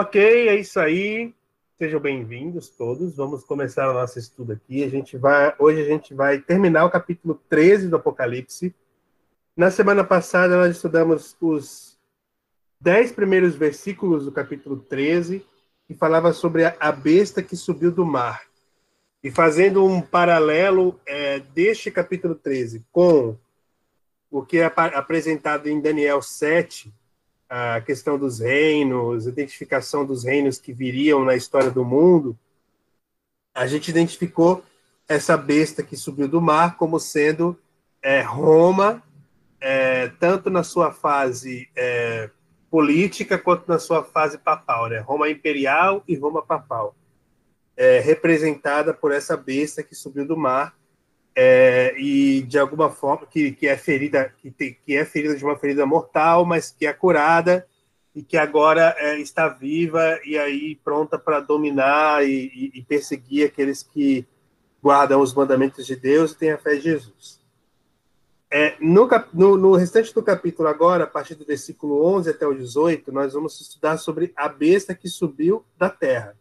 Ok, é isso aí. Sejam bem-vindos todos. Vamos começar o nosso estudo aqui. A gente vai, hoje a gente vai terminar o capítulo 13 do Apocalipse. Na semana passada nós estudamos os dez primeiros versículos do capítulo 13, que falava sobre a besta que subiu do mar. E fazendo um paralelo é, deste capítulo 13 com o que é apresentado em Daniel 7, a questão dos reinos, identificação dos reinos que viriam na história do mundo, a gente identificou essa besta que subiu do mar como sendo é, Roma, é, tanto na sua fase é, política quanto na sua fase papal, né? Roma imperial e Roma papal, é, representada por essa besta que subiu do mar é, e de alguma forma que, que é ferida que, tem, que é ferida de uma ferida mortal, mas que é curada e que agora é, está viva e aí pronta para dominar e, e, e, perseguir aqueles que guardam os mandamentos de Deus e têm a fé em Jesus. É, no, no, no, restante do capítulo agora, a partir do versículo 11 até o 18, nós vamos estudar sobre a besta que subiu da terra.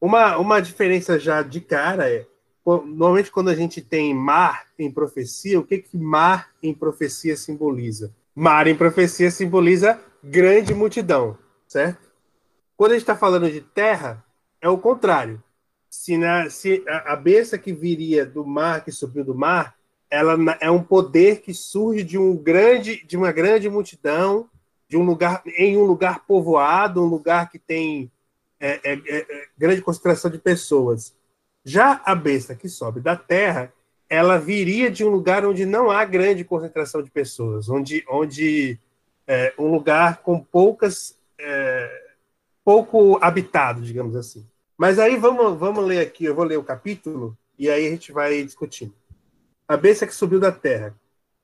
Uma, uma diferença já de cara é normalmente quando a gente tem mar em profecia, o que que mar em profecia simboliza? Mar em profecia simboliza grande multidão, certo? Quando a gente está falando de terra, é o contrário. Se, na, se a, a besta que viria do mar, que subiu do mar, ela é um poder que surge de um grande, de uma grande multidão, de um lugar em um lugar povoado, um lugar que tem é, é, é, é grande concentração de pessoas. Já a besta que sobe da terra, ela viria de um lugar onde não há grande concentração de pessoas, onde, onde é, um lugar com poucas, é, pouco habitado, digamos assim. Mas aí vamos, vamos ler aqui, eu vou ler o capítulo e aí a gente vai discutindo. A besta que subiu da terra,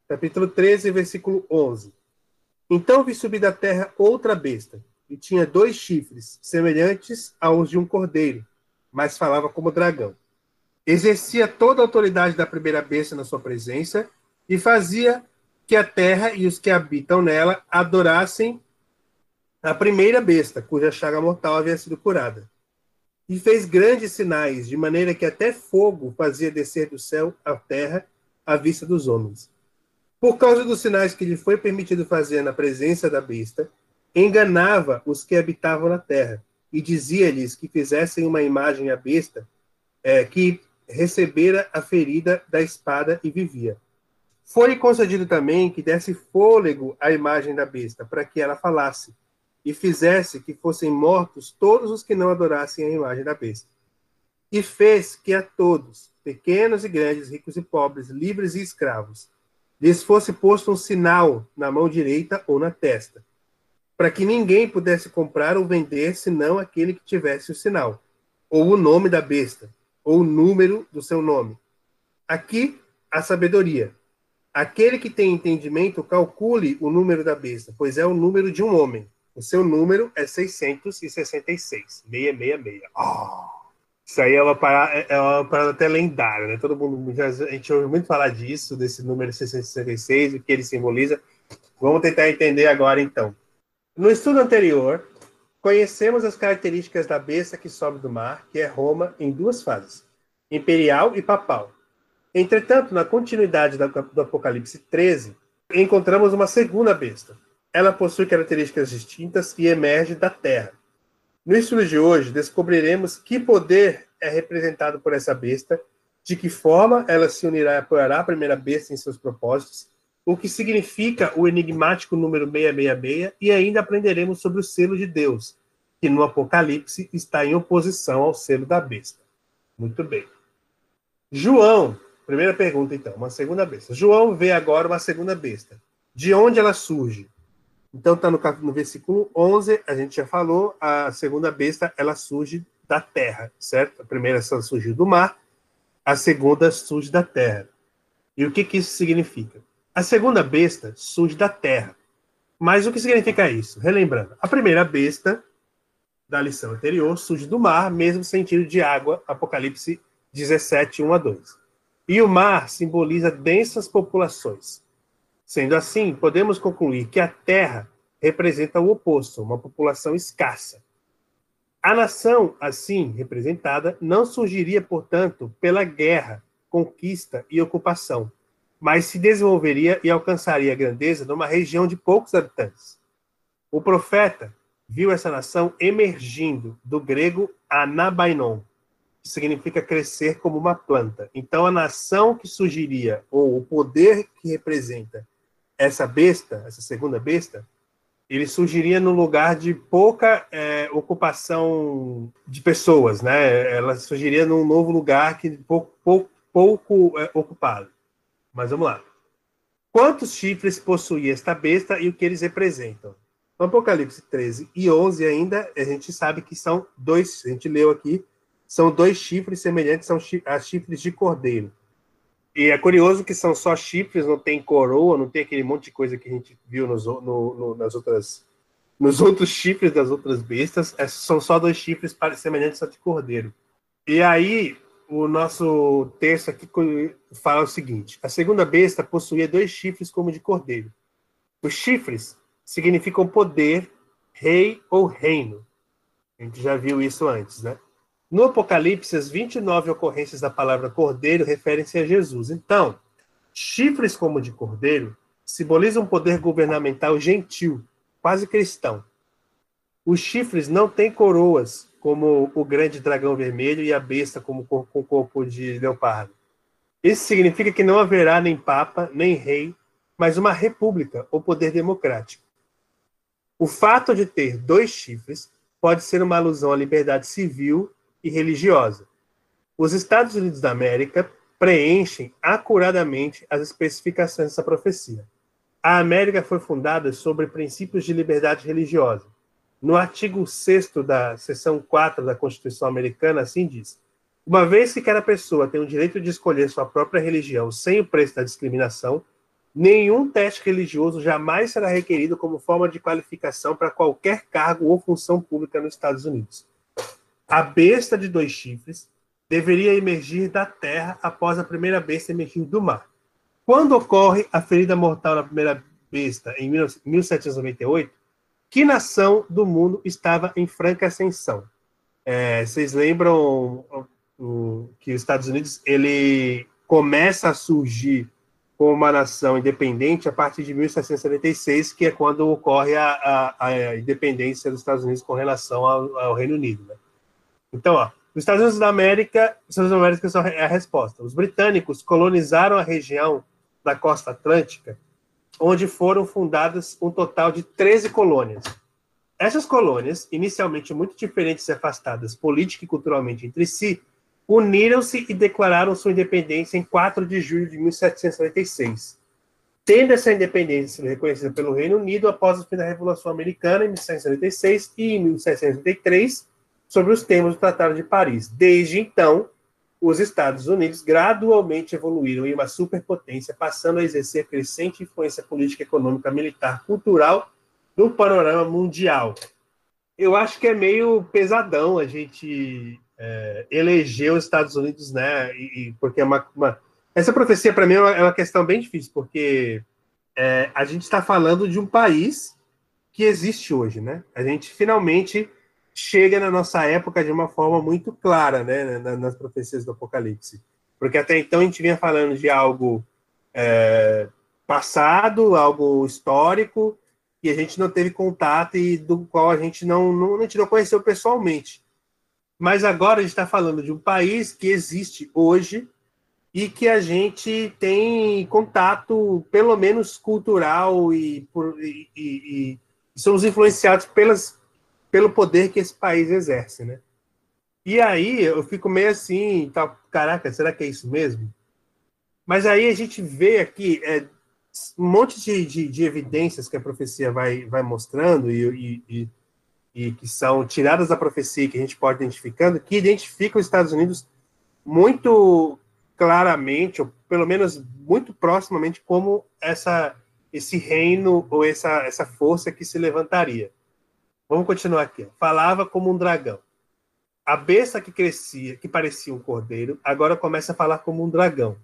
capítulo 13, versículo 11. Então vi subir da terra outra besta, e tinha dois chifres, semelhantes aos de um cordeiro, mas falava como dragão. Exercia toda a autoridade da primeira besta na sua presença e fazia que a terra e os que habitam nela adorassem a primeira besta, cuja chaga mortal havia sido curada. E fez grandes sinais, de maneira que até fogo fazia descer do céu à terra à vista dos homens. Por causa dos sinais que lhe foi permitido fazer na presença da besta, enganava os que habitavam na terra e dizia-lhes que fizessem uma imagem à besta é, que recebera a ferida da espada e vivia. Foi concedido também que desse fôlego à imagem da besta, para que ela falasse, e fizesse que fossem mortos todos os que não adorassem a imagem da besta. E fez que a todos, pequenos e grandes, ricos e pobres, livres e escravos, lhes fosse posto um sinal na mão direita ou na testa, para que ninguém pudesse comprar ou vender senão aquele que tivesse o sinal, ou o nome da besta, ou o número do seu nome. Aqui, a sabedoria. Aquele que tem entendimento, calcule o número da besta, pois é o número de um homem. O seu número é 666. 666. Oh, isso aí é uma, parada, é uma parada até lendária, né? Todo mundo já, a gente ouve muito falar disso, desse número 666, o que ele simboliza. Vamos tentar entender agora, então. No estudo anterior, conhecemos as características da besta que sobe do mar, que é Roma, em duas fases, imperial e papal. Entretanto, na continuidade do Apocalipse 13, encontramos uma segunda besta. Ela possui características distintas e emerge da terra. No estudo de hoje, descobriremos que poder é representado por essa besta, de que forma ela se unirá e apoiará a primeira besta em seus propósitos o que significa o enigmático número 666, e ainda aprenderemos sobre o selo de Deus, que no Apocalipse está em oposição ao selo da besta. Muito bem. João, primeira pergunta então, uma segunda besta. João vê agora uma segunda besta. De onde ela surge? Então está no, no versículo 11, a gente já falou, a segunda besta ela surge da terra, certo? A primeira surgiu do mar, a segunda surge da terra. E o que, que isso significa? A segunda besta surge da terra. Mas o que significa isso? Relembrando, a primeira besta da lição anterior surge do mar, mesmo sentido de água, Apocalipse 17, 1 a 2. E o mar simboliza densas populações. Sendo assim, podemos concluir que a terra representa o oposto, uma população escassa. A nação, assim representada, não surgiria, portanto, pela guerra, conquista e ocupação, mas se desenvolveria e alcançaria a grandeza numa região de poucos habitantes. O profeta viu essa nação emergindo do grego anabainon, que significa crescer como uma planta. Então, a nação que surgiria, ou o poder que representa essa besta, essa segunda besta, ele surgiria no lugar de pouca é, ocupação de pessoas, né? Ela surgiria num novo lugar que pouco, pouco, pouco é, ocupado. Mas vamos lá. Quantos chifres possuía esta besta e o que eles representam? No Apocalipse 13 e 11 ainda, a gente sabe que são dois, a gente leu aqui, são dois chifres semelhantes a chifres de cordeiro. E é curioso que são só chifres, não tem coroa, não tem aquele monte de coisa que a gente viu nos, no, no, nas outras, nos outros chifres das outras bestas. É, são só dois chifres semelhantes a de cordeiro. E aí, o nosso texto aqui fala o seguinte: a segunda besta possuía dois chifres como de cordeiro. Os chifres significam poder, rei ou reino. A gente já viu isso antes, né? No Apocalipse, as 29 ocorrências da palavra cordeiro referem-se a Jesus. Então, chifres como de cordeiro simbolizam um poder governamental gentil, quase cristão. Os chifres não têm coroas, como o grande dragão vermelho e a besta como com corpo de leopardo. Isso significa que não haverá nem papa, nem rei, mas uma república ou poder democrático. O fato de ter dois chifres pode ser uma alusão à liberdade civil e religiosa. Os Estados Unidos da América preenchem acuradamente as especificações dessa profecia. A América foi fundada sobre princípios de liberdade religiosa no artigo 6 da seção 4 da Constituição Americana, assim diz: Uma vez que cada pessoa tem o direito de escolher sua própria religião sem o preço da discriminação, nenhum teste religioso jamais será requerido como forma de qualificação para qualquer cargo ou função pública nos Estados Unidos. A besta de dois chifres deveria emergir da terra após a primeira besta emergir do mar. Quando ocorre a ferida mortal da primeira besta, em 1798, que nação do mundo estava em franca ascensão? É, vocês lembram que os Estados Unidos ele começa a surgir como uma nação independente a partir de 1776, que é quando ocorre a, a, a independência dos Estados Unidos com relação ao, ao Reino Unido. Né? Então, ó, os Estados Unidos da América, os Estados Unidos da América são a resposta. Os britânicos colonizaram a região da costa atlântica onde foram fundadas um total de 13 colônias. Essas colônias, inicialmente muito diferentes e afastadas política e culturalmente entre si, uniram-se e declararam sua independência em 4 de julho de 1796, tendo essa independência reconhecida pelo Reino Unido após o fim da Revolução Americana em 1796 e em 1783, sobre os termos do Tratado de Paris. Desde então, os Estados Unidos gradualmente evoluíram em uma superpotência, passando a exercer crescente influência política, econômica, militar, cultural no panorama mundial. Eu acho que é meio pesadão a gente é, eleger os Estados Unidos, né? E, e porque é uma, uma, essa profecia para mim é uma, é uma, questão bem difícil, porque é, a gente está falando de um país que existe hoje, né? A gente finalmente chega na nossa época de uma forma muito clara, né, nas profecias do Apocalipse. Porque até então a gente vinha falando de algo é, passado, algo histórico, e a gente não teve contato e do qual a gente não, não, a gente não conheceu pessoalmente. Mas agora a gente está falando de um país que existe hoje e que a gente tem contato, pelo menos cultural, e, por, e, e, e somos influenciados pelas, pelo poder que esse país exerce, né? E aí eu fico meio assim, tá, caraca, será que é isso mesmo? Mas aí a gente vê aqui, é, um monte de, de, de, evidências que a profecia vai, vai mostrando e, e, e, que são tiradas da profecia que a gente pode identificando, que identificam os Estados Unidos muito claramente, ou pelo menos muito proximamente, como essa, esse reino ou essa, essa força que se levantaria. Vamos continuar aqui. Falava como um dragão. A besta que crescia, que parecia um cordeiro, agora começa a falar como um dragão.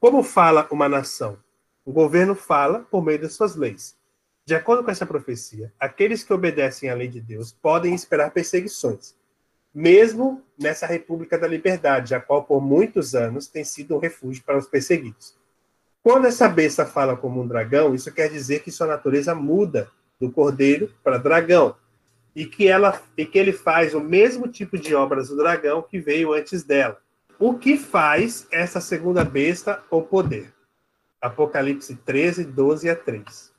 Como fala uma nação? O governo fala por meio das suas leis. De acordo com essa profecia, aqueles que obedecem à lei de Deus podem esperar perseguições, mesmo nessa República da Liberdade, a qual por muitos anos tem sido um refúgio para os perseguidos. Quando essa besta fala como um dragão, isso quer dizer que sua natureza muda do cordeiro para dragão, e que, ela, e que ele faz o mesmo tipo de obras do dragão que veio antes dela. O que faz essa segunda besta o poder? Apocalipse 13, 12 a 3.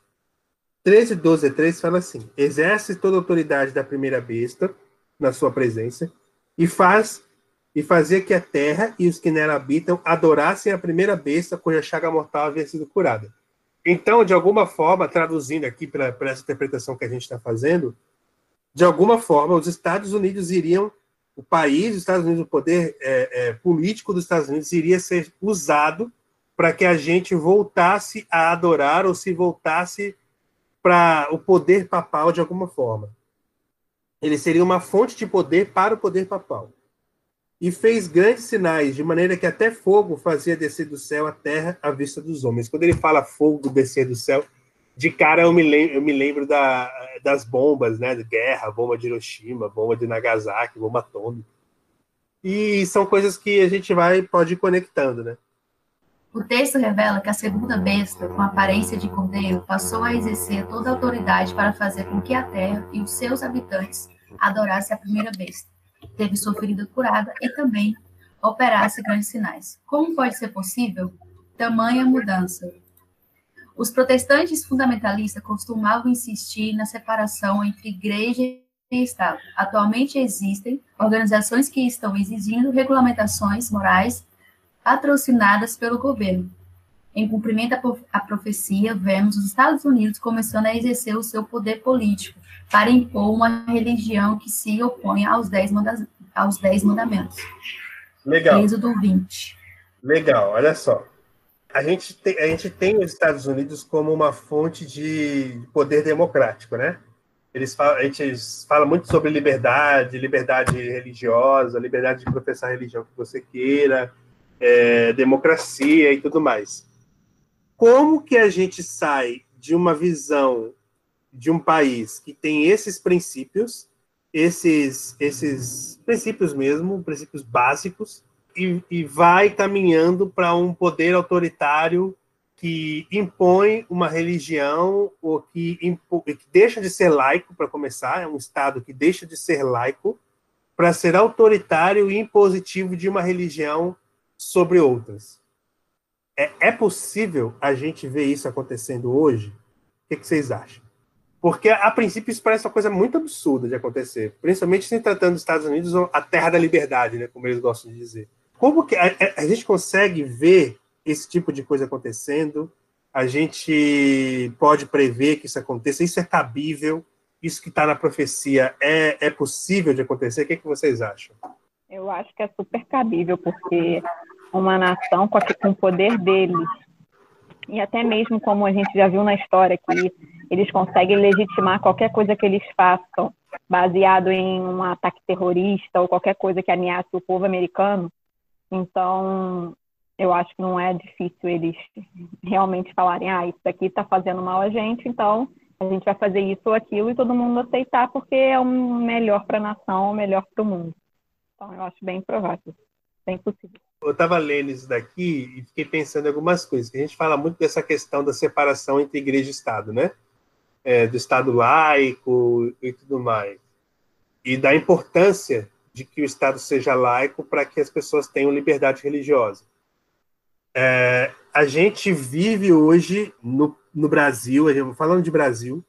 13, 12 a 3 fala assim: exerce toda a autoridade da primeira besta na sua presença e faz e fazia que a terra e os que nela habitam adorassem a primeira besta cuja chaga mortal havia sido curada. Então, de alguma forma, traduzindo aqui para essa interpretação que a gente está fazendo, de alguma forma, os Estados Unidos iriam, o país, os Estados Unidos, o poder é, é, político dos Estados Unidos iria ser usado para que a gente voltasse a adorar ou se voltasse para o poder papal de alguma forma. Ele seria uma fonte de poder para o poder papal. E fez grandes sinais, de maneira que até fogo fazia descer do céu a terra à vista dos homens. Quando ele fala fogo descer do céu, de cara eu me lembro, eu me lembro da, das bombas, né, de guerra, bomba de Hiroshima, bomba de Nagasaki, bomba atômica. E são coisas que a gente vai pode ir conectando, né? O texto revela que a segunda besta, com aparência de cordeiro, passou a exercer toda a autoridade para fazer com que a terra e os seus habitantes adorassem a primeira besta. Teve sua ferida curada e também operasse grandes sinais. Como pode ser possível tamanha mudança? Os protestantes fundamentalistas costumavam insistir na separação entre igreja e Estado. Atualmente existem organizações que estão exigindo regulamentações morais patrocinadas pelo governo. Em cumprimento à profecia, vemos os Estados Unidos começando a exercer o seu poder político para impor uma religião que se opõe aos dez, manda aos dez mandamentos. Legal. Êxodo 20. Legal, olha só. A gente, tem, a gente tem os Estados Unidos como uma fonte de poder democrático, né? Eles falam, a gente fala muito sobre liberdade, liberdade religiosa, liberdade de professar a religião que você queira, é, democracia e tudo mais. Como que a gente sai de uma visão de um país que tem esses princípios, esses, esses princípios mesmo, princípios básicos, e, e vai caminhando para um poder autoritário que impõe uma religião ou que, que deixa de ser laico, para começar, é um Estado que deixa de ser laico para ser autoritário e impositivo de uma religião sobre outras. É, é possível a gente ver isso acontecendo hoje? O que, que, vocês acham? Porque, a princípio, isso parece uma coisa muito absurda de acontecer, principalmente se tratando dos Estados Unidos, a terra da liberdade, né, como eles gostam de dizer. Como que a, a gente consegue ver esse tipo de coisa acontecendo? A gente pode prever que isso aconteça? Isso é cabível? Isso que está na profecia é, é possível de acontecer? O que, que vocês acham? Eu acho que é super cabível, porque uma nação com, com o poder deles, e até mesmo como a gente já viu na história, que eles conseguem legitimar qualquer coisa que eles façam, baseado em um ataque terrorista ou qualquer coisa que ameace o povo americano. Então, eu acho que não é difícil eles realmente falarem, ah, isso aqui está fazendo mal a gente, então a gente vai fazer isso ou aquilo e todo mundo aceitar porque é o melhor para a nação, o melhor para o mundo. Então, eu acho bem provável, bem possível. Eu estava lendo isso daqui e fiquei pensando em algumas coisas. A gente fala muito dessa questão da separação entre igreja e Estado, né? É, do Estado laico e tudo mais. E da importância de que o Estado seja laico para que as pessoas tenham liberdade religiosa. É, a gente vive hoje no, no Brasil, falando de Brasil,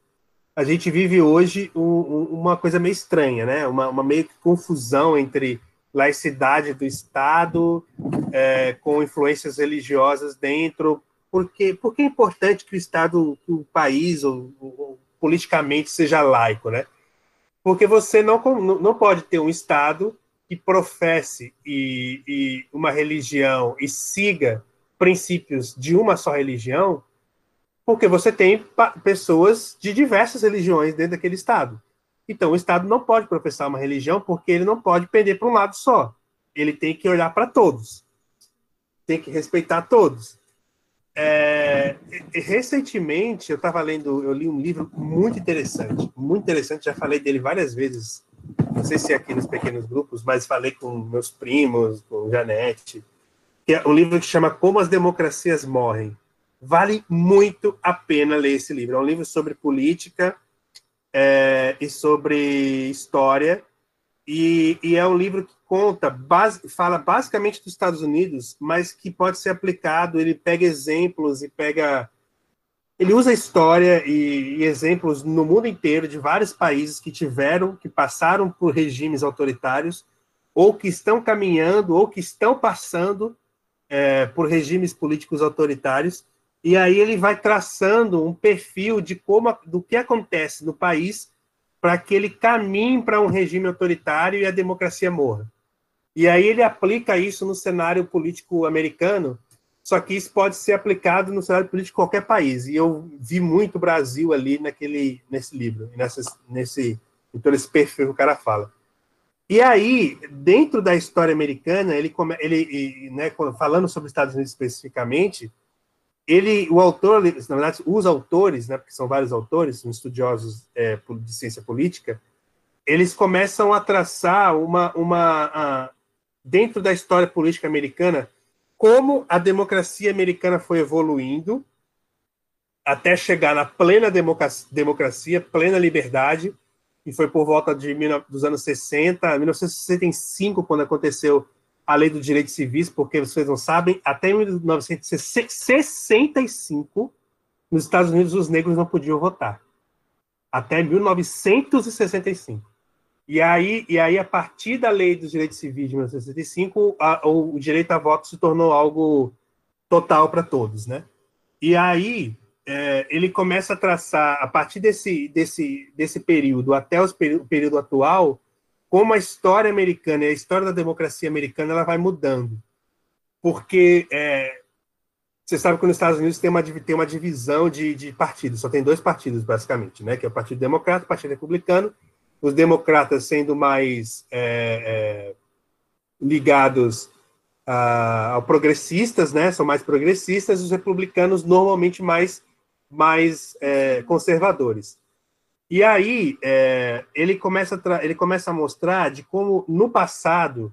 a gente vive hoje um, um, uma coisa meio estranha, né? Uma, uma, meio que confusão entre laicidade do Estado é, com influências religiosas dentro porque, porque é importante que o Estado, o país, ou, ou, politicamente, seja laico, né? Porque você não, não pode ter um Estado que professe e, e uma religião e siga princípios de uma só religião, porque você tem pessoas de diversas religiões dentro daquele Estado. Então, o Estado não pode professar uma religião porque ele não pode pender para um lado só. Ele tem que olhar para todos. Tem que respeitar todos. É, recentemente, eu estava lendo, eu li um livro muito interessante, muito interessante, já falei dele várias vezes, não sei se é aqui nos pequenos grupos, mas falei com meus primos, com Janete, que é um livro que chama Como as Democracias Morrem. Vale muito a pena ler esse livro. É um livro sobre política, é, e sobre história. E, e, é um livro que conta, base, fala basicamente dos Estados Unidos, mas que pode ser aplicado. Ele pega exemplos e pega. Ele usa história e, e exemplos no mundo inteiro de vários países que tiveram, que passaram por regimes autoritários, ou que estão caminhando, ou que estão passando é, por regimes políticos autoritários, e aí ele vai traçando um perfil de como do que acontece no país para que ele caminhe para um regime autoritário e a democracia morra. E aí ele aplica isso no cenário político americano, só que isso pode ser aplicado no cenário político de qualquer país. E eu vi muito Brasil ali naquele nesse livro, nessa, nesse então esse perfil que o cara fala. E aí, dentro da história americana, ele, ele né, falando sobre os Estados Unidos especificamente, ele, o autor, na verdade, os autores, né, porque são vários autores, são estudiosos é, de ciência política, eles começam a traçar uma, uma dentro da história política americana, como a democracia americana foi evoluindo até chegar na plena democracia, democracia plena liberdade, e foi por volta de, dos anos 60, 1965, quando aconteceu a lei do direito civis, porque vocês não sabem, até 1965, nos Estados Unidos, os negros não podiam votar. Até 1965. E aí, e aí a partir da lei dos direitos civis de 1965, a, o, o direito a voto se tornou algo total para todos, né? E aí é, ele começa a traçar, a partir desse, desse, desse período até os, o período atual, como a história americana e a história da democracia americana ela vai mudando. Porque é, você sabe que nos Estados Unidos tem uma, tem uma divisão de, de partidos, só tem dois partidos, basicamente, né? que é o Partido Democrata e o Partido Republicano. Os democratas sendo mais é, é, ligados a, ao progressistas, né? são mais progressistas, os republicanos normalmente mais, mais é, conservadores. E aí é, ele, começa a ele começa a mostrar de como, no passado,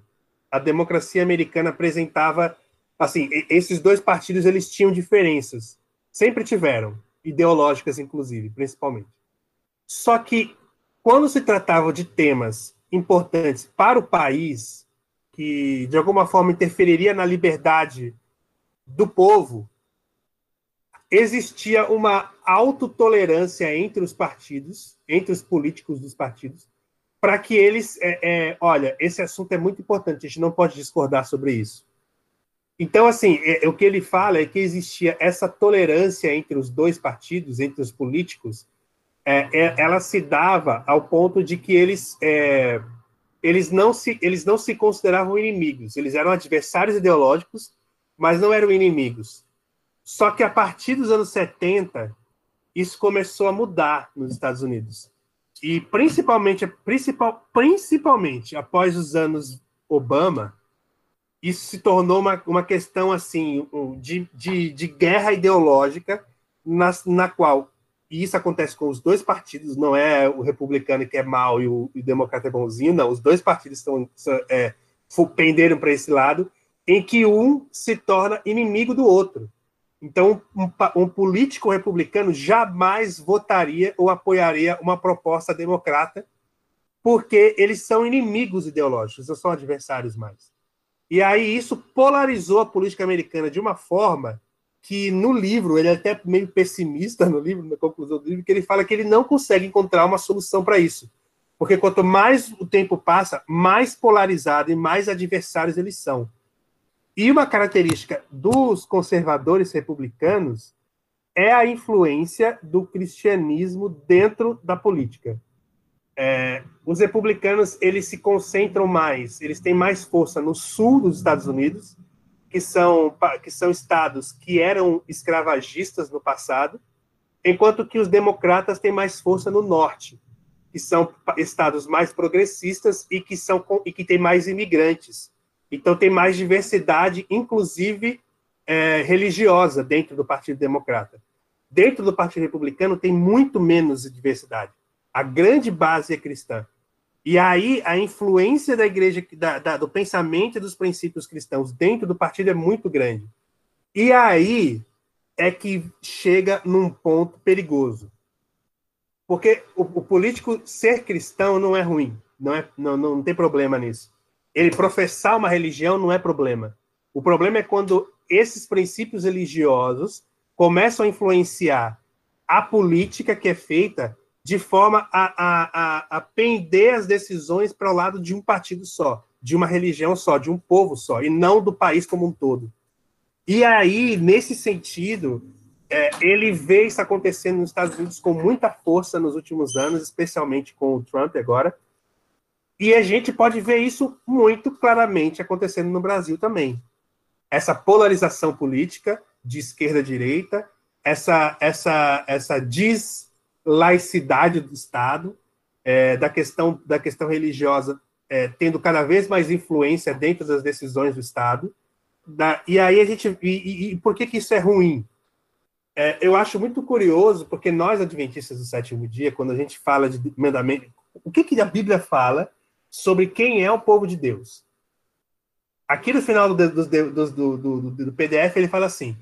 a democracia americana apresentava... Assim, esses dois partidos eles tinham diferenças. Sempre tiveram. Ideológicas, inclusive, principalmente. Só que, quando se tratava de temas importantes para o país, que de alguma forma interferiria na liberdade do povo, existia uma autotolerância entre os partidos, entre os políticos dos partidos, para que eles, é, é, olha, esse assunto é muito importante, a gente não pode discordar sobre isso. Então, assim, é, o que ele fala é que existia essa tolerância entre os dois partidos, entre os políticos, é, é, ela se dava ao ponto de que eles, é, eles, não se, eles não se consideravam inimigos, eles eram adversários ideológicos, mas não eram inimigos. Só que a partir dos anos 70, isso começou a mudar nos Estados Unidos. E principalmente, principal, principalmente após os anos Obama, isso se tornou uma, uma questão assim de, de, de guerra ideológica, na, na qual, e isso acontece com os dois partidos, não é o republicano que é mal e o, o democrata é bonzinho, não, os dois partidos estão é, penderam para esse lado, em que um se torna inimigo do outro. Então, um, um, político republicano jamais votaria ou apoiaria uma proposta democrata, porque eles são inimigos ideológicos, não são adversários mais. E aí isso polarizou a política americana de uma forma que no livro, ele é até meio pessimista no livro, na conclusão do livro, que ele fala que ele não consegue encontrar uma solução para isso. Porque quanto mais o tempo passa, mais polarizado e mais adversários eles são. E uma característica dos conservadores republicanos é a influência do cristianismo dentro da política. É, os republicanos eles se concentram mais, eles têm mais força no sul dos Estados Unidos, que são que são estados que eram escravagistas no passado, enquanto que os democratas têm mais força no norte, que são estados mais progressistas e que são e que têm mais imigrantes. Então tem mais diversidade, inclusive é, religiosa, dentro do Partido Democrata. Dentro do Partido Republicano tem muito menos diversidade. A grande base é cristã. E aí a influência da igreja, da, da, do pensamento e dos princípios cristãos dentro do partido é muito grande. E aí é que chega num ponto perigoso. Porque o, o político ser cristão não é ruim, não, é, não, não tem problema nisso. Ele professar uma religião não é problema. O problema é quando esses princípios religiosos começam a influenciar a política que é feita de forma a, a, a, a pender as decisões para o lado de um partido só, de uma religião só, de um povo só, e não do país como um todo. E aí, nesse sentido, é, ele vê isso acontecendo nos Estados Unidos com muita força nos últimos anos, especialmente com o Trump agora. E a gente pode ver isso muito claramente acontecendo no Brasil também. Essa polarização política de esquerda a direita, essa, essa, essa diz laicidade do Estado, é, da, questão, da questão religiosa é, tendo cada vez mais influência dentro das decisões do Estado. Da, e aí a gente. E, e, por que, que isso é ruim? É, eu acho muito curioso, porque nós, adventistas do sétimo dia, quando a gente fala de mandamento, o que, que a Bíblia fala sobre quem é o povo de Deus? Aqui no final do, do, do, do, do PDF, ele fala assim: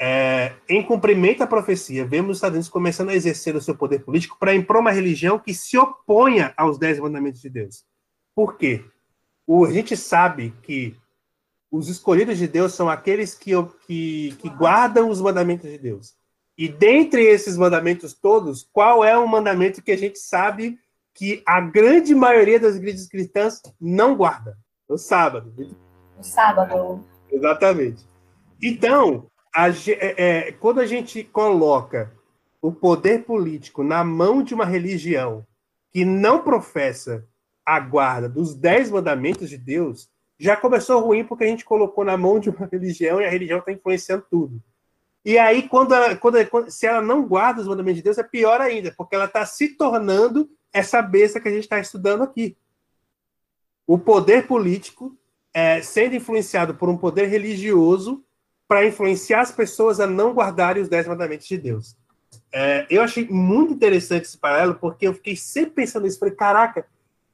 é, em cumprimento à profecia, vemos os Estados Unidos começando a exercer o seu poder político para impor uma religião que se oponha aos dez mandamentos de Deus. Por quê? O, a gente sabe que os escolhidos de Deus são aqueles que, que, que guardam os mandamentos de Deus. E dentre esses mandamentos todos, qual é o mandamento que a gente sabe que a grande maioria das igrejas cristãs não guarda? O sábado. O sábado. Exatamente. Então, a, é, é, quando a gente coloca o poder político na mão de uma religião que não professa a guarda dos dez mandamentos de Deus, já começou ruim porque a gente colocou na mão de uma religião e a religião está influenciando tudo. E aí, quando, ela, quando, quando, se ela não guarda os mandamentos de Deus, é pior ainda, porque ela está se tornando essa besta que a gente está estudando aqui. O poder político é, sendo influenciado por um poder religioso para influenciar as pessoas a não guardarem os dez mandamentos de Deus. É, eu achei muito interessante esse paralelo, porque eu fiquei sempre pensando nisso. Falei, caraca,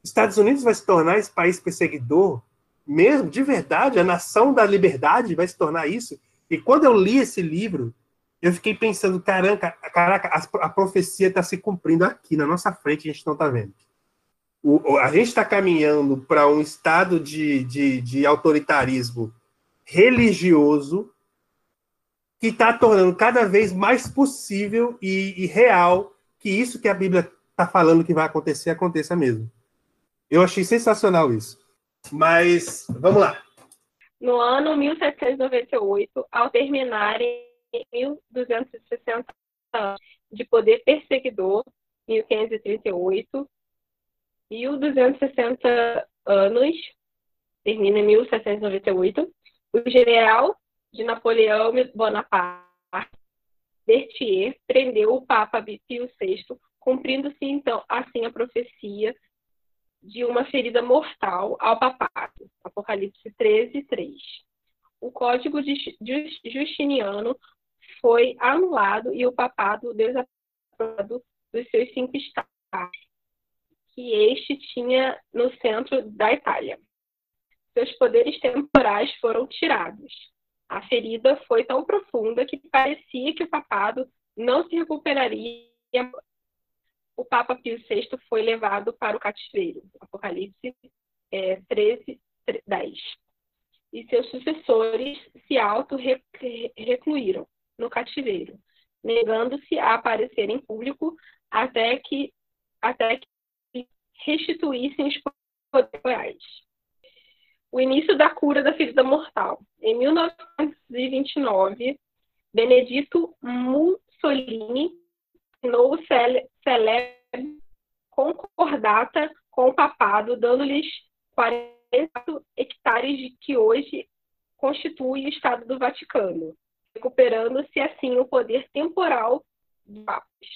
Estados Unidos vai se tornar esse país perseguidor, mesmo, de verdade, a nação da liberdade vai se tornar isso. E quando eu li esse livro, eu fiquei pensando, caraca, caraca a, a profecia está se cumprindo aqui, na nossa frente, a gente não está vendo. O, a gente está caminhando para um estado de, de, de autoritarismo religioso que está tornando cada vez mais possível e, e, real que isso que a Bíblia está falando que vai acontecer, aconteça mesmo. Eu achei sensacional isso. Mas, vamos lá. No ano 1798, ao terminarem 1260 anos de poder perseguidor, 1538, 1260 anos, termina em 1798, o general de Napoleão Bonaparte, Berthier prendeu o Papa Pio VI, cumprindo-se então assim a profecia de uma ferida mortal ao papado. Apocalipse 13, 3. O código Justiniano foi anulado e o papado desaprobado dos seus cinco estados, que este tinha no centro da Itália. Seus poderes temporais foram tirados. A ferida foi tão profunda que parecia que o papado não se recuperaria. O Papa Pio VI foi levado para o cativeiro. Apocalipse é, 13, 10. E seus sucessores se auto-recluíram no cativeiro, negando-se a aparecer em público até que, até que restituíssem os poderes. O início da cura da ferida mortal. Em 1929, Benedito Mussolini assinou o celebre concordata com o papado, dando-lhes 40 hectares de que hoje constitui o Estado do Vaticano, recuperando-se assim o poder temporal dos papas.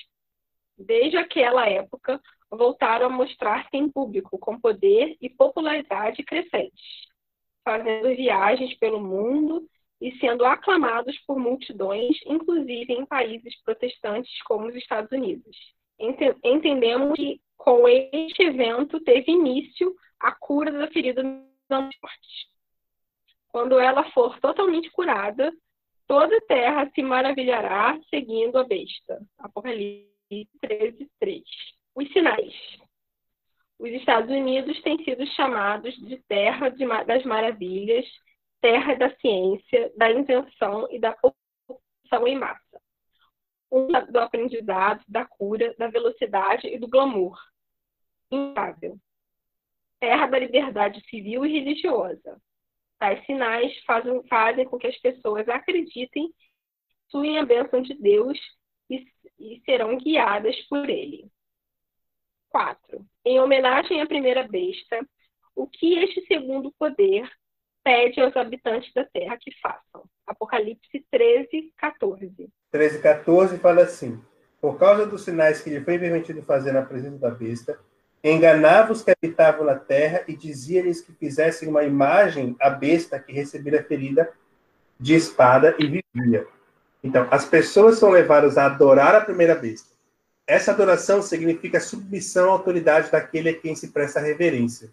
Desde aquela época, voltaram a mostrar-se em público com poder e popularidade crescentes, fazendo viagens pelo mundo e sendo aclamados por multidões, inclusive em países protestantes como os Estados Unidos. Entendemos que com este evento teve início a cura da ferida da morte. Quando ela for totalmente curada, toda a terra se maravilhará seguindo a besta. Apocalipse 13, 3. Estados Unidos têm sido chamados de terra de, das maravilhas, terra da ciência, da invenção e da produção em massa. Um do aprendizado, da cura, da velocidade e do glamour. Imutável. Terra da liberdade civil e religiosa. Tais sinais fazem, fazem com que as pessoas acreditem, suem a bênção de Deus e, e serão guiadas por ele. 4. Em homenagem à primeira besta, o que este segundo poder pede aos habitantes da terra que façam? Apocalipse 13, 14. 13, 14 fala assim: Por causa dos sinais que lhe foi permitido fazer na presença da besta, enganava os que habitavam na terra e dizia-lhes que fizessem uma imagem à besta que recebera ferida de espada e vivia. Então, as pessoas são levadas a adorar a primeira besta. Essa adoração significa submissão à autoridade daquele a quem se presta reverência.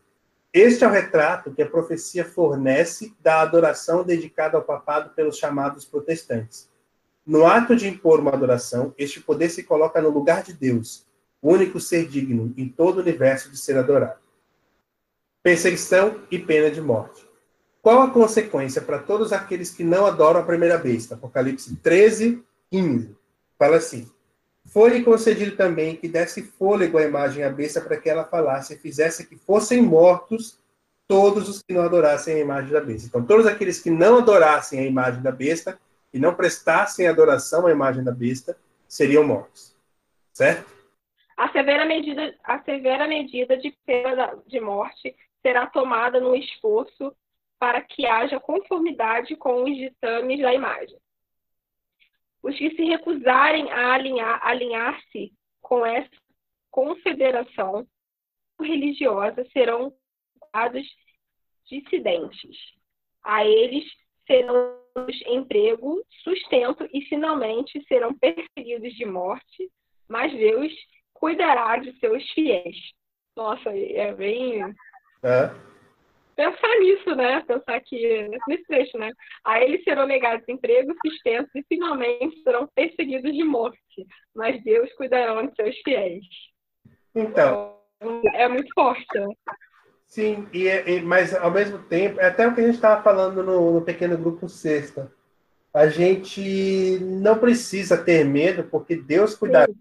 Este é o retrato que a profecia fornece da adoração dedicada ao papado pelos chamados protestantes. No ato de impor uma adoração, este poder se coloca no lugar de Deus, o único ser digno em todo o universo de ser adorado. Perseguição e pena de morte. Qual a consequência para todos aqueles que não adoram a primeira besta? Apocalipse 13, 15. Fala assim: foi-lhe concedido também que desse fôlego à imagem à besta para que ela falasse e fizesse que fossem mortos todos os que não adorassem a imagem da besta. Então, todos aqueles que não adorassem a imagem da besta e não prestassem adoração à imagem da besta seriam mortos. Certo? A severa medida, a severa medida de pena de morte será tomada no esforço para que haja conformidade com os ditames da imagem. Os que se recusarem a alinhar, alinhar-se com essa confederação religiosa serão dados dissidentes. A eles serão emprego, sustento e finalmente serão perseguidos de morte, mas Deus cuidará de seus fiéis. Nossa, é bem. É pensar nisso, né? Pensar que nesse trecho, né? A eles serão negados emprego, sustento e finalmente serão perseguidos de morte, mas Deus cuidará de seus fiéis. Então. É muito forte. Né? Sim, e, e, mas ao mesmo tempo, é até o que a gente estava falando no, no pequeno grupo sexta. A gente não precisa ter medo, porque Deus cuidará.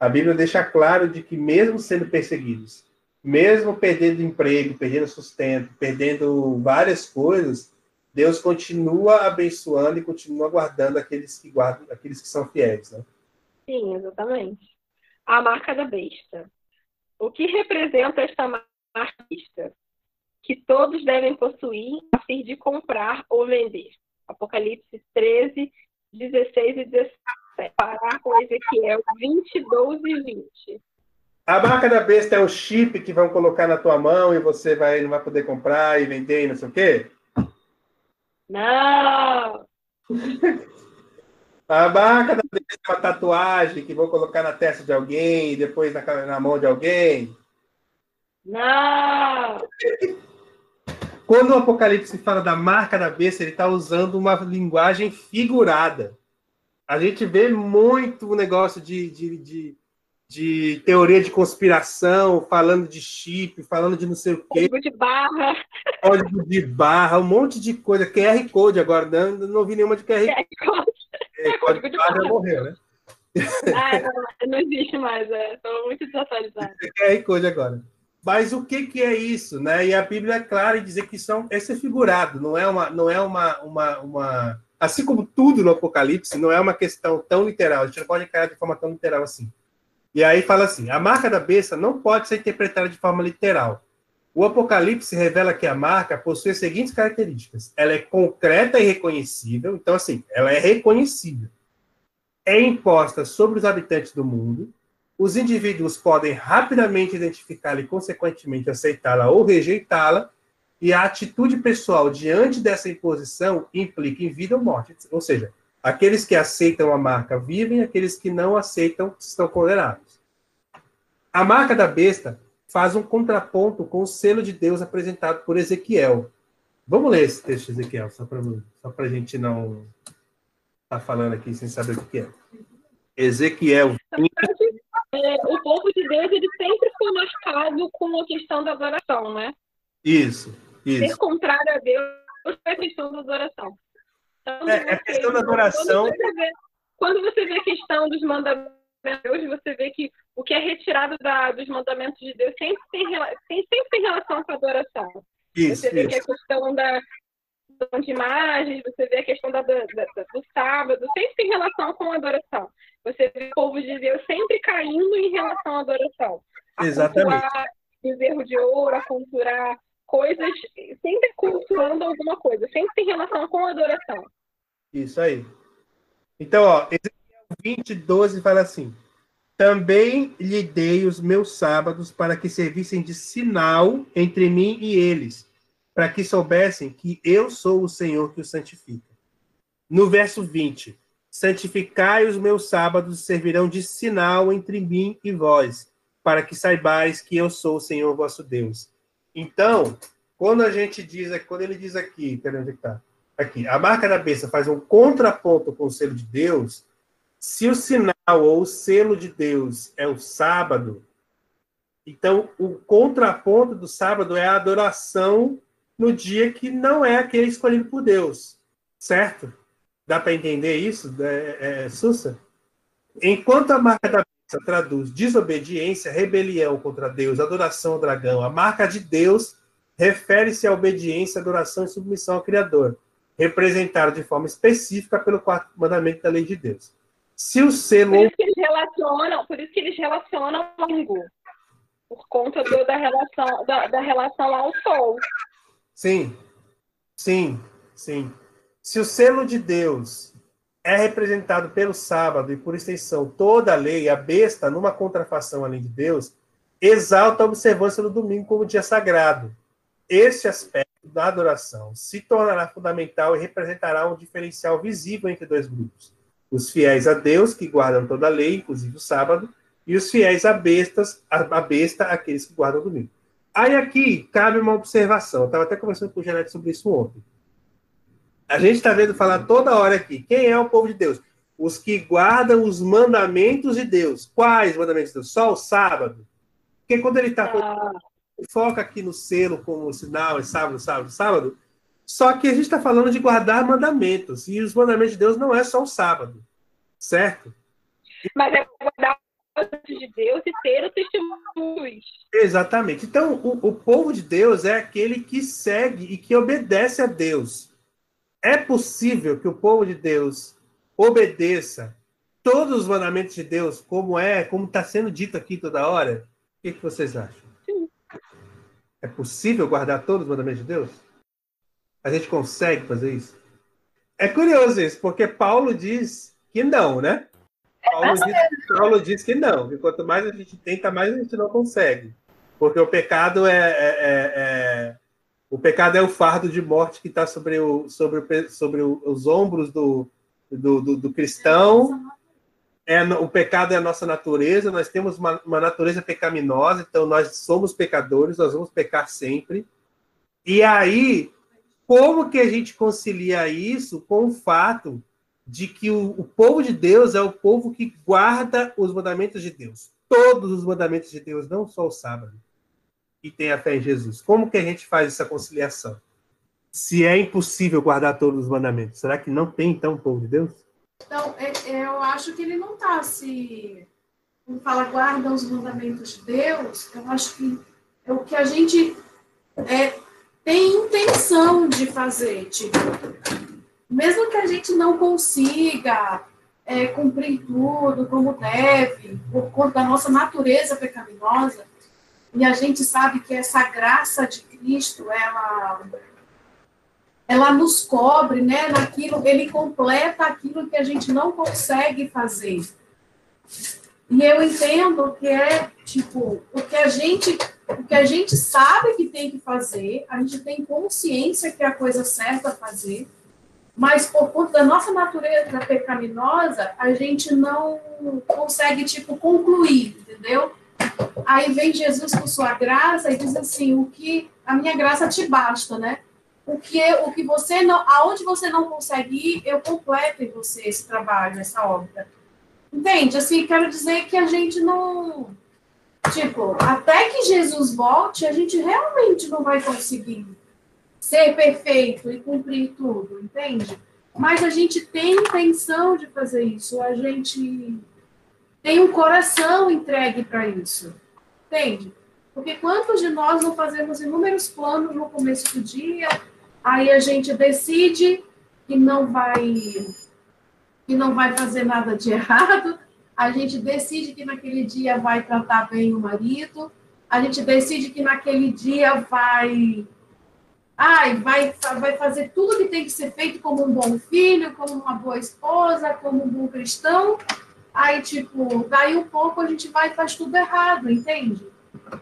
A Bíblia deixa claro de que mesmo sendo perseguidos, mesmo perdendo emprego, perdendo sustento, perdendo várias coisas, Deus continua abençoando e continua guardando aqueles que guardam, aqueles que são fiéis, né? Sim, exatamente. A marca da besta. O que representa esta marca besta? Que todos devem possuir a fim de comprar ou vender. Apocalipse 13, 16 e 17. Parar com Ezequiel 20, 12 e 20. A marca da besta é o chip que vão colocar na tua mão e você vai, não vai poder comprar e vender e não sei o quê? Não! A marca da besta é uma tatuagem que vão colocar na testa de alguém e depois na, na mão de alguém? Não! Quando o Apocalipse fala da marca da besta, ele está usando uma linguagem figurada. A gente vê muito o negócio de, de, de de teoria de conspiração, falando de chip, falando de não sei o quê. Código de barra. Código de barra, um monte de coisa. QR Code agora, não, não vi nenhuma de QR, QR Code. É, código de barra já morreu, né? Ah, não, não existe mais, é. Estou muito desatualizado. QR Code agora. Mas o que, que é isso, né? E a Bíblia é clara em dizer que são, esse é figurado, não é uma, não é uma, uma, uma, assim como tudo no Apocalipse, não é uma questão tão literal. A gente não pode encarar de forma tão literal assim. E aí fala assim: a marca da besta não pode ser interpretada de forma literal. O Apocalipse revela que a marca possui as seguintes características: ela é concreta e reconhecível, então, assim, ela é reconhecível. É imposta sobre os habitantes do mundo, os indivíduos podem rapidamente identificá-la e, consequentemente, aceitá-la ou rejeitá-la, e a atitude pessoal diante dessa imposição implica em vida ou morte. Ou seja, aqueles que aceitam a marca vivem, aqueles que não aceitam estão condenados. A marca da besta faz um contraponto com o selo de Deus apresentado por Ezequiel. Vamos ler esse texto de Ezequiel, só para só a gente não estar tá falando aqui sem saber o que é. Ezequiel é, o povo de Deus ele sempre foi marcado com a questão da adoração, né? Isso, isso. Ser contrário a Deus é a questão da adoração. Então, é, é a questão da adoração. Quando você, vê, quando você vê a questão dos mandamentos de Deus, você vê que o que é retirado da, dos mandamentos de Deus sempre tem, tem, sempre tem relação com a adoração. Isso, você vê isso. que a questão da, de imagens, você vê a questão da, da, da, do sábado, sempre tem relação com a adoração. Você vê o povo de Deus sempre caindo em relação à adoração. A Exatamente. bezerro de ouro, a culturar coisas, sempre cultuando alguma coisa, sempre tem relação com adoração. Isso aí. Então, ó, Ezequiel 20, 12 fala assim: Também lhe dei os meus sábados para que servissem de sinal entre mim e eles, para que soubessem que eu sou o Senhor que os santifica. No verso 20: Santificai os meus sábados, servirão de sinal entre mim e vós, para que saibais que eu sou o Senhor vosso Deus. Então, quando a gente diz, quando ele diz aqui, cadê onde está? Aqui, a marca da besta faz um contraponto com o selo de Deus. Se o sinal ou o selo de Deus é o sábado, então o contraponto do sábado é a adoração no dia que não é aquele escolhido por Deus, certo? Dá para entender isso, é, é, Sussa? Enquanto a marca da traduz desobediência, rebelião contra Deus, adoração ao dragão, a marca de Deus refere-se à obediência, adoração e submissão ao Criador, representado de forma específica pelo quarto mandamento da lei de Deus. Se o selo. Por isso que eles relacionam, por isso que eles relacionam longo, por conta do, da, relação, da, da relação ao sol. Sim, sim, sim. Se o selo de Deus é representado pelo sábado e, por extensão, toda a lei, a besta, numa contrafação além de Deus, exalta a observância do domingo como dia sagrado. Este aspecto da adoração se tornará fundamental e representará um diferencial visível entre dois grupos: os fiéis a Deus, que guardam toda a lei, inclusive o sábado, e os fiéis a bestas, a besta, aqueles que guardam o domingo. Aí aqui cabe uma observação. Eu estava até conversando com o Janete sobre isso ontem. A gente está vendo falar toda hora aqui. Quem é o povo de Deus? Os que guardam os mandamentos de Deus. Quais mandamentos de Deus? Só o sábado. Porque quando ele está ah. foca aqui no selo como sinal, é sábado, sábado, sábado. Só que a gente está falando de guardar mandamentos. E os mandamentos de Deus não é só o sábado. Certo? Mas é guardar de Deus e ter o testemunho. Exatamente. Então, o, o povo de Deus é aquele que segue e que obedece a Deus. É possível que o povo de Deus obedeça todos os mandamentos de Deus, como é, como está sendo dito aqui toda hora? O que, que vocês acham? Sim. É possível guardar todos os mandamentos de Deus? A gente consegue fazer isso? É curioso isso, porque Paulo diz que não, né? Paulo diz, Paulo diz que não, que quanto mais a gente tenta, mais a gente não consegue. Porque o pecado é, é, é, é o pecado é o fardo de morte que está sobre, o, sobre, o, sobre os ombros do, do, do, do cristão. É, o pecado é a nossa natureza, nós temos uma, uma natureza pecaminosa, então nós somos pecadores, nós vamos pecar sempre. E aí, como que a gente concilia isso com o fato de que o, o, povo de Deus é o povo que guarda os mandamentos de Deus? Todos os mandamentos de Deus, não só o sábado e tem a fé em Jesus. Como que a gente faz essa conciliação? Se é impossível guardar todos os mandamentos, será que não tem, então, o povo de Deus? Então, eu acho que ele não está se. Quando fala guarda os mandamentos de Deus, eu acho que é o que a gente é, tem intenção de fazer. Tipo, mesmo que a gente não consiga é, cumprir tudo como deve, por conta da nossa natureza pecaminosa, e a gente sabe que essa graça de Cristo, ela, ela nos cobre, né, naquilo, ele completa aquilo que a gente não consegue fazer. E eu entendo que é, tipo, o que a gente, o que a gente sabe que tem que fazer, a gente tem consciência que é a coisa certa a fazer, mas por conta da nossa natureza pecaminosa, a gente não consegue, tipo, concluir, entendeu? Aí vem Jesus com sua graça e diz assim, o que a minha graça te basta, né? O que o que você não, aonde você não consegue ir, eu completo em você esse trabalho, essa obra. Entende? Assim, quero dizer que a gente não tipo, até que Jesus volte, a gente realmente não vai conseguir ser perfeito e cumprir tudo, entende? Mas a gente tem intenção de fazer isso, a gente tem um coração entregue para isso, entende? Porque quantos de nós não fazemos inúmeros planos no começo do dia, aí a gente decide que não vai que não vai fazer nada de errado, a gente decide que naquele dia vai tratar bem o marido, a gente decide que naquele dia vai ai, vai, vai fazer tudo que tem que ser feito como um bom filho, como uma boa esposa, como um bom cristão. Aí, tipo, daí um pouco a gente vai e faz tudo errado, entende?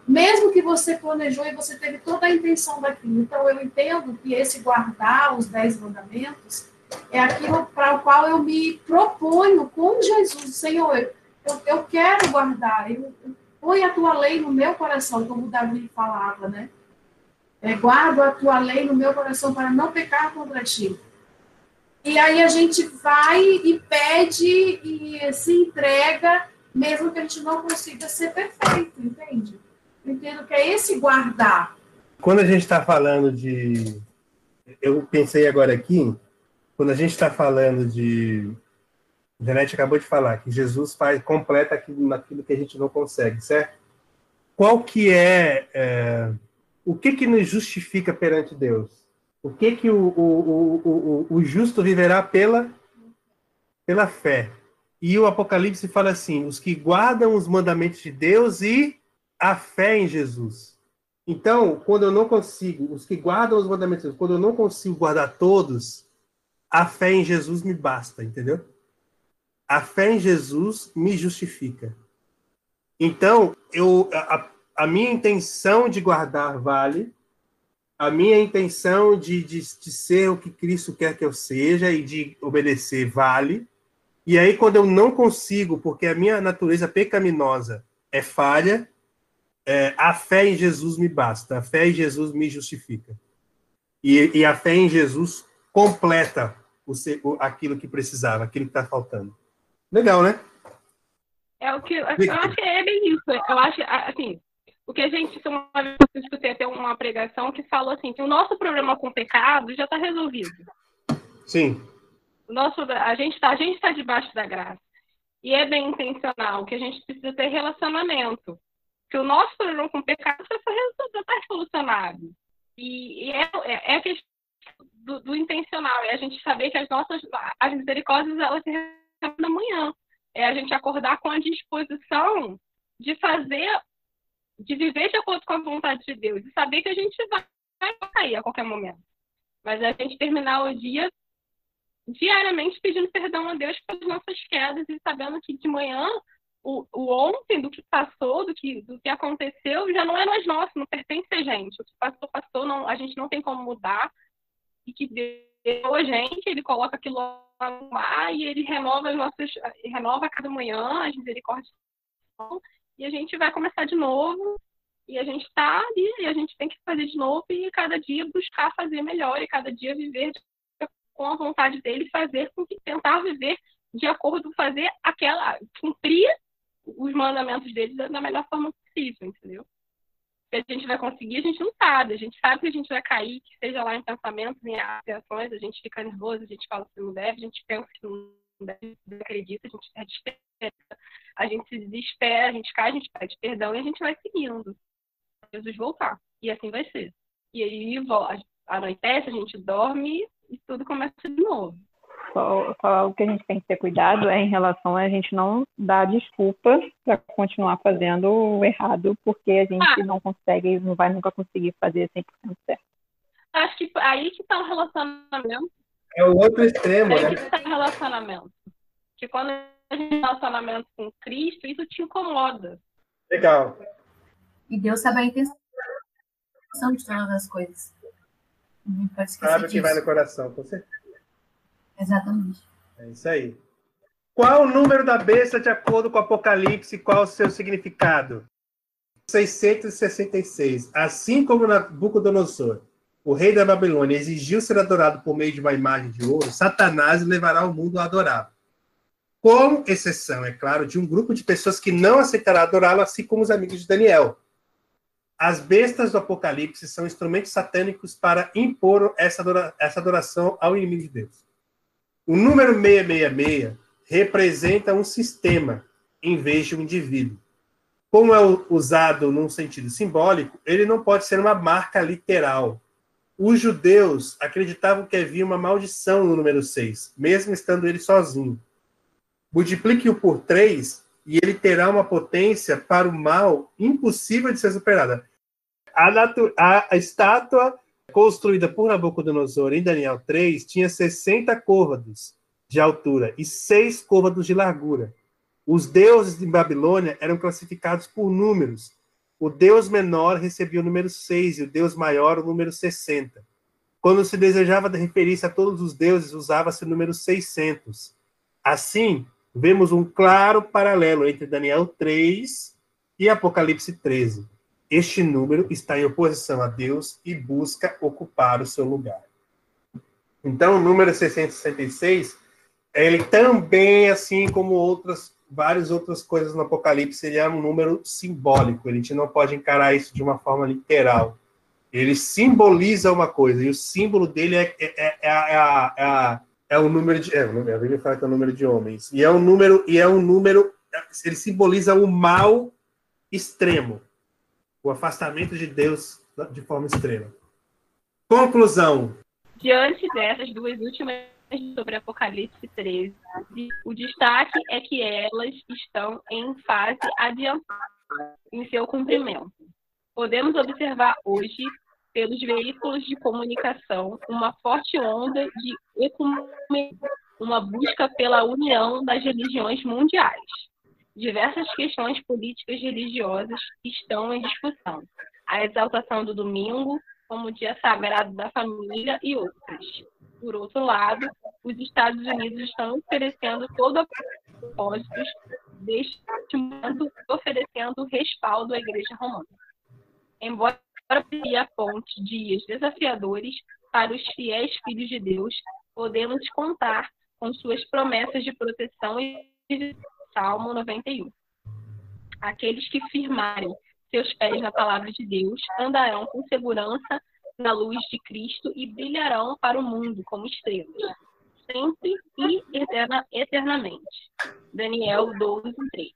Mesmo que você planejou e você teve toda a intenção daquilo. Então, eu entendo que esse guardar os dez mandamentos é aquilo para o qual eu me proponho com Jesus. Senhor, eu, eu quero guardar, eu, eu põe a tua lei no meu coração, como Davi falava, né? É, guardo a tua lei no meu coração para não pecar contra ti. E aí a gente vai e pede e se entrega, mesmo que a gente não consiga ser perfeito, entende? Entendo que é esse guardar. Quando a gente está falando de. Eu pensei agora aqui, quando a gente está falando de. A Janete acabou de falar que Jesus faz, completa aquilo, que a gente não consegue, certo? Qual que é, é o que que nos justifica perante Deus? O que que o, o, o, o, justo viverá pela, pela fé? E o Apocalipse fala assim: os que guardam os mandamentos de Deus e a fé em Jesus. Então, quando eu não consigo, os que guardam os mandamentos, de Deus, quando eu não consigo guardar todos, a fé em Jesus me basta, entendeu? A fé em Jesus me justifica. Então, eu, a, a minha intenção de guardar vale, a minha intenção de, de, de, ser o que Cristo quer que eu seja e de obedecer vale. E aí, quando eu não consigo, porque a minha natureza pecaminosa é falha, é, a fé em Jesus me basta, a fé em Jesus me justifica. E, e a fé em Jesus completa o, aquilo que precisava, aquilo que está faltando. Legal, né? É o que eu acho que é bem isso. Eu acho, assim, o que a gente, uma vez eu escutei até uma pregação que falou assim, que o nosso problema com o pecado já está resolvido. Sim. O nosso, a gente está tá debaixo da graça. E é bem intencional, que a gente precisa ter relacionamento. Que o nosso problema com o pecado já está solucionado. E, e é, é, é, a questão do, do, intencional, é a gente saber que as nossas as misericórdias elas se resolvem amanhã. É a gente acordar com a disposição de fazer de viver de acordo com a vontade de Deus e saber que a gente vai, cair a qualquer momento. Mas a gente terminar o dia diariamente pedindo perdão a Deus pelas nossas quedas e sabendo que de manhã o, o ontem do que passou, do que, do que aconteceu, já não é mais nosso, não pertence a gente. O que passou, passou, não, a gente não tem como mudar. E que Deus a gente, ele coloca aquilo lá e ele renova as nossas, renova cada manhã as misericórdias e a gente vai começar de novo e a gente está ali e a gente tem que fazer de novo e cada dia buscar fazer melhor e cada dia viver com a vontade dele fazer com que tentar viver de acordo fazer aquela cumprir os mandamentos dele da melhor forma possível, entendeu? Se a gente vai conseguir, a gente não sabe. A gente sabe que a gente vai cair, que seja lá em pensamentos, em ações, a gente fica nervoso, a gente fala que não deve, a gente pensa que não deve, acredita, a gente é desespera, a gente se desespera, a gente cai, a gente pede perdão e a gente vai seguindo. Jesus voltar. E assim vai ser. E aí anoitece, a gente dorme e tudo começa de novo. Só, só o que a gente tem que ter cuidado é em relação a gente não dar desculpa para continuar fazendo o errado, porque a gente ah. não consegue, não vai nunca conseguir fazer 100% certo. Acho que aí que está o relacionamento. É o outro extremo, é né? Aí que está o relacionamento. Que quando relacionamento com Cristo, isso te incomoda. Legal. E Deus sabe a intenção de todas as coisas. Não pode esquecer Sabe o que vai no coração, com certeza. Exatamente. É isso aí. Qual o número da besta de acordo com o Apocalipse? Qual o seu significado? 666. Assim como Nabucodonosor, o rei da Babilônia, exigiu ser adorado por meio de uma imagem de ouro, Satanás levará o mundo a adorá-lo. Com exceção, é claro, de um grupo de pessoas que não aceitará adorá-lo, assim como os amigos de Daniel. As bestas do Apocalipse são instrumentos satânicos para impor essa adoração ao inimigo de Deus. O número 666 representa um sistema em vez de um indivíduo. Como é usado num sentido simbólico, ele não pode ser uma marca literal. Os judeus acreditavam que havia uma maldição no número 6, mesmo estando ele sozinho. Multiplique-o por 3 e ele terá uma potência para o mal impossível de ser superada. A, a, a estátua construída por Nabucodonosor em Daniel 3 tinha 60 côvados de altura e 6 côvados de largura. Os deuses de Babilônia eram classificados por números. O deus menor recebia o número 6 e o deus maior o número 60. Quando se desejava referir-se a todos os deuses, usava-se o número 600. Assim, vemos um claro paralelo entre Daniel 3 e Apocalipse 13. Este número está em oposição a Deus e busca ocupar o seu lugar. Então, o número 666, ele também, assim como outras várias outras coisas no Apocalipse, ele é um número simbólico. A gente não pode encarar isso de uma forma literal. Ele simboliza uma coisa, e o símbolo dele é, é, é, é, a, é, a, é o número de. É, a Bíblia fala que é o número de homens. E é um número, e é um número. Ele simboliza o mal extremo. O afastamento de Deus de forma extrema. Conclusão. Diante dessas duas últimas sobre Apocalipse 13, o destaque é que elas estão em fase adiantada em seu cumprimento. Podemos observar hoje, pelos veículos de comunicação, uma forte onda de ecumenismo, uma busca pela união das religiões mundiais. Diversas questões políticas religiosas estão em discussão. A exaltação do domingo como dia sagrado da família e outras. Por outro lado, os Estados Unidos estão oferecendo todo a propósitos destimando oferecendo respaldo à Igreja Romana. Embora a ponte dias desafiadores para os fiéis filhos de Deus, podemos contar com suas promessas de proteção e Salmo 91. Aqueles que firmarem seus pés na palavra de Deus andarão com segurança na luz de Cristo e brilharão para o mundo como estrelas, sempre e eterna, eternamente. Daniel 12, 3.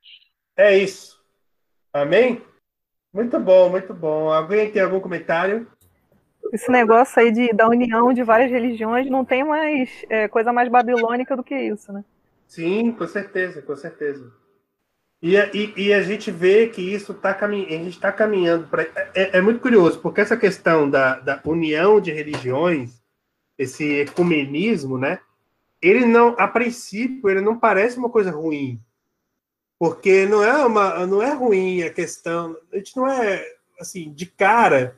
É isso. Amém? Muito bom, muito bom. Alguém tem algum comentário? Esse negócio aí de, da união de várias religiões não tem mais é, coisa mais babilônica do que isso, né? Sim, com certeza, com certeza. E, e, e a gente vê que isso está caminhando, a gente está caminhando para. É, é, muito curioso, porque essa questão da, da união de religiões, esse ecumenismo, né? Ele não, a princípio, ele não parece uma coisa ruim, porque não é uma, não é ruim a questão. A gente não é assim de cara,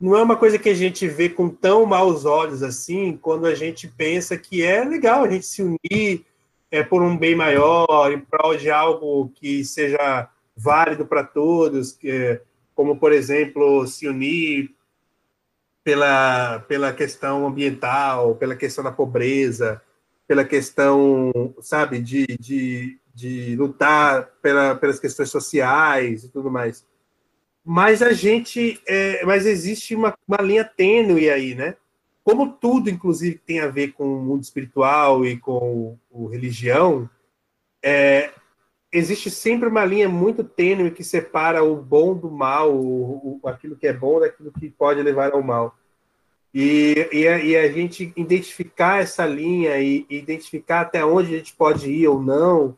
não é uma coisa que a gente vê com tão maus olhos assim, quando a gente pensa que é legal a gente se unir é por um bem maior, em prol de algo que seja válido para todos, que, como, por exemplo, se unir pela, pela questão ambiental, pela questão da pobreza, pela questão, sabe, de, de, de lutar pela, pelas questões sociais e tudo mais. Mas a gente, é, mas existe uma, uma linha tênue aí, né? como tudo, inclusive, tem a ver com o mundo espiritual e com o religião, é, existe sempre uma linha muito tênue que separa o bom do mal, o, o, aquilo que é bom daquilo que pode levar ao mal. E, e, a, e a gente identificar essa linha e, e identificar até onde a gente pode ir ou não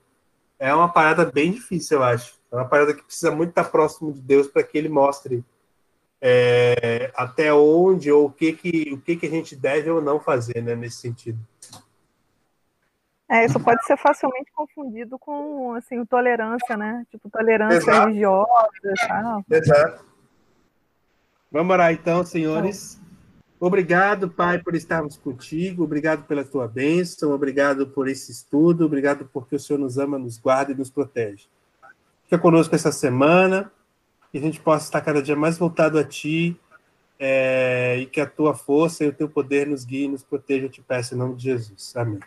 é uma parada bem difícil, eu acho. É uma parada que precisa muito estar próximo de Deus para que ele mostre é, até onde ou o que que, o que que a gente deve ou não fazer né, nesse sentido. É, isso pode ser facilmente confundido com assim, tolerância, né? Tipo, tolerância Exato. religiosa e tal. Exato. Vamos orar então, senhores. Obrigado, Pai, por estarmos contigo. Obrigado pela tua bênção. Obrigado por esse estudo. Obrigado porque o Senhor nos ama, nos guarda e nos protege. Fica conosco essa semana. Que a gente possa estar cada dia mais voltado a Ti. É, e que a tua força e o teu poder nos guie e nos proteja, eu te peço em nome de Jesus. Amém.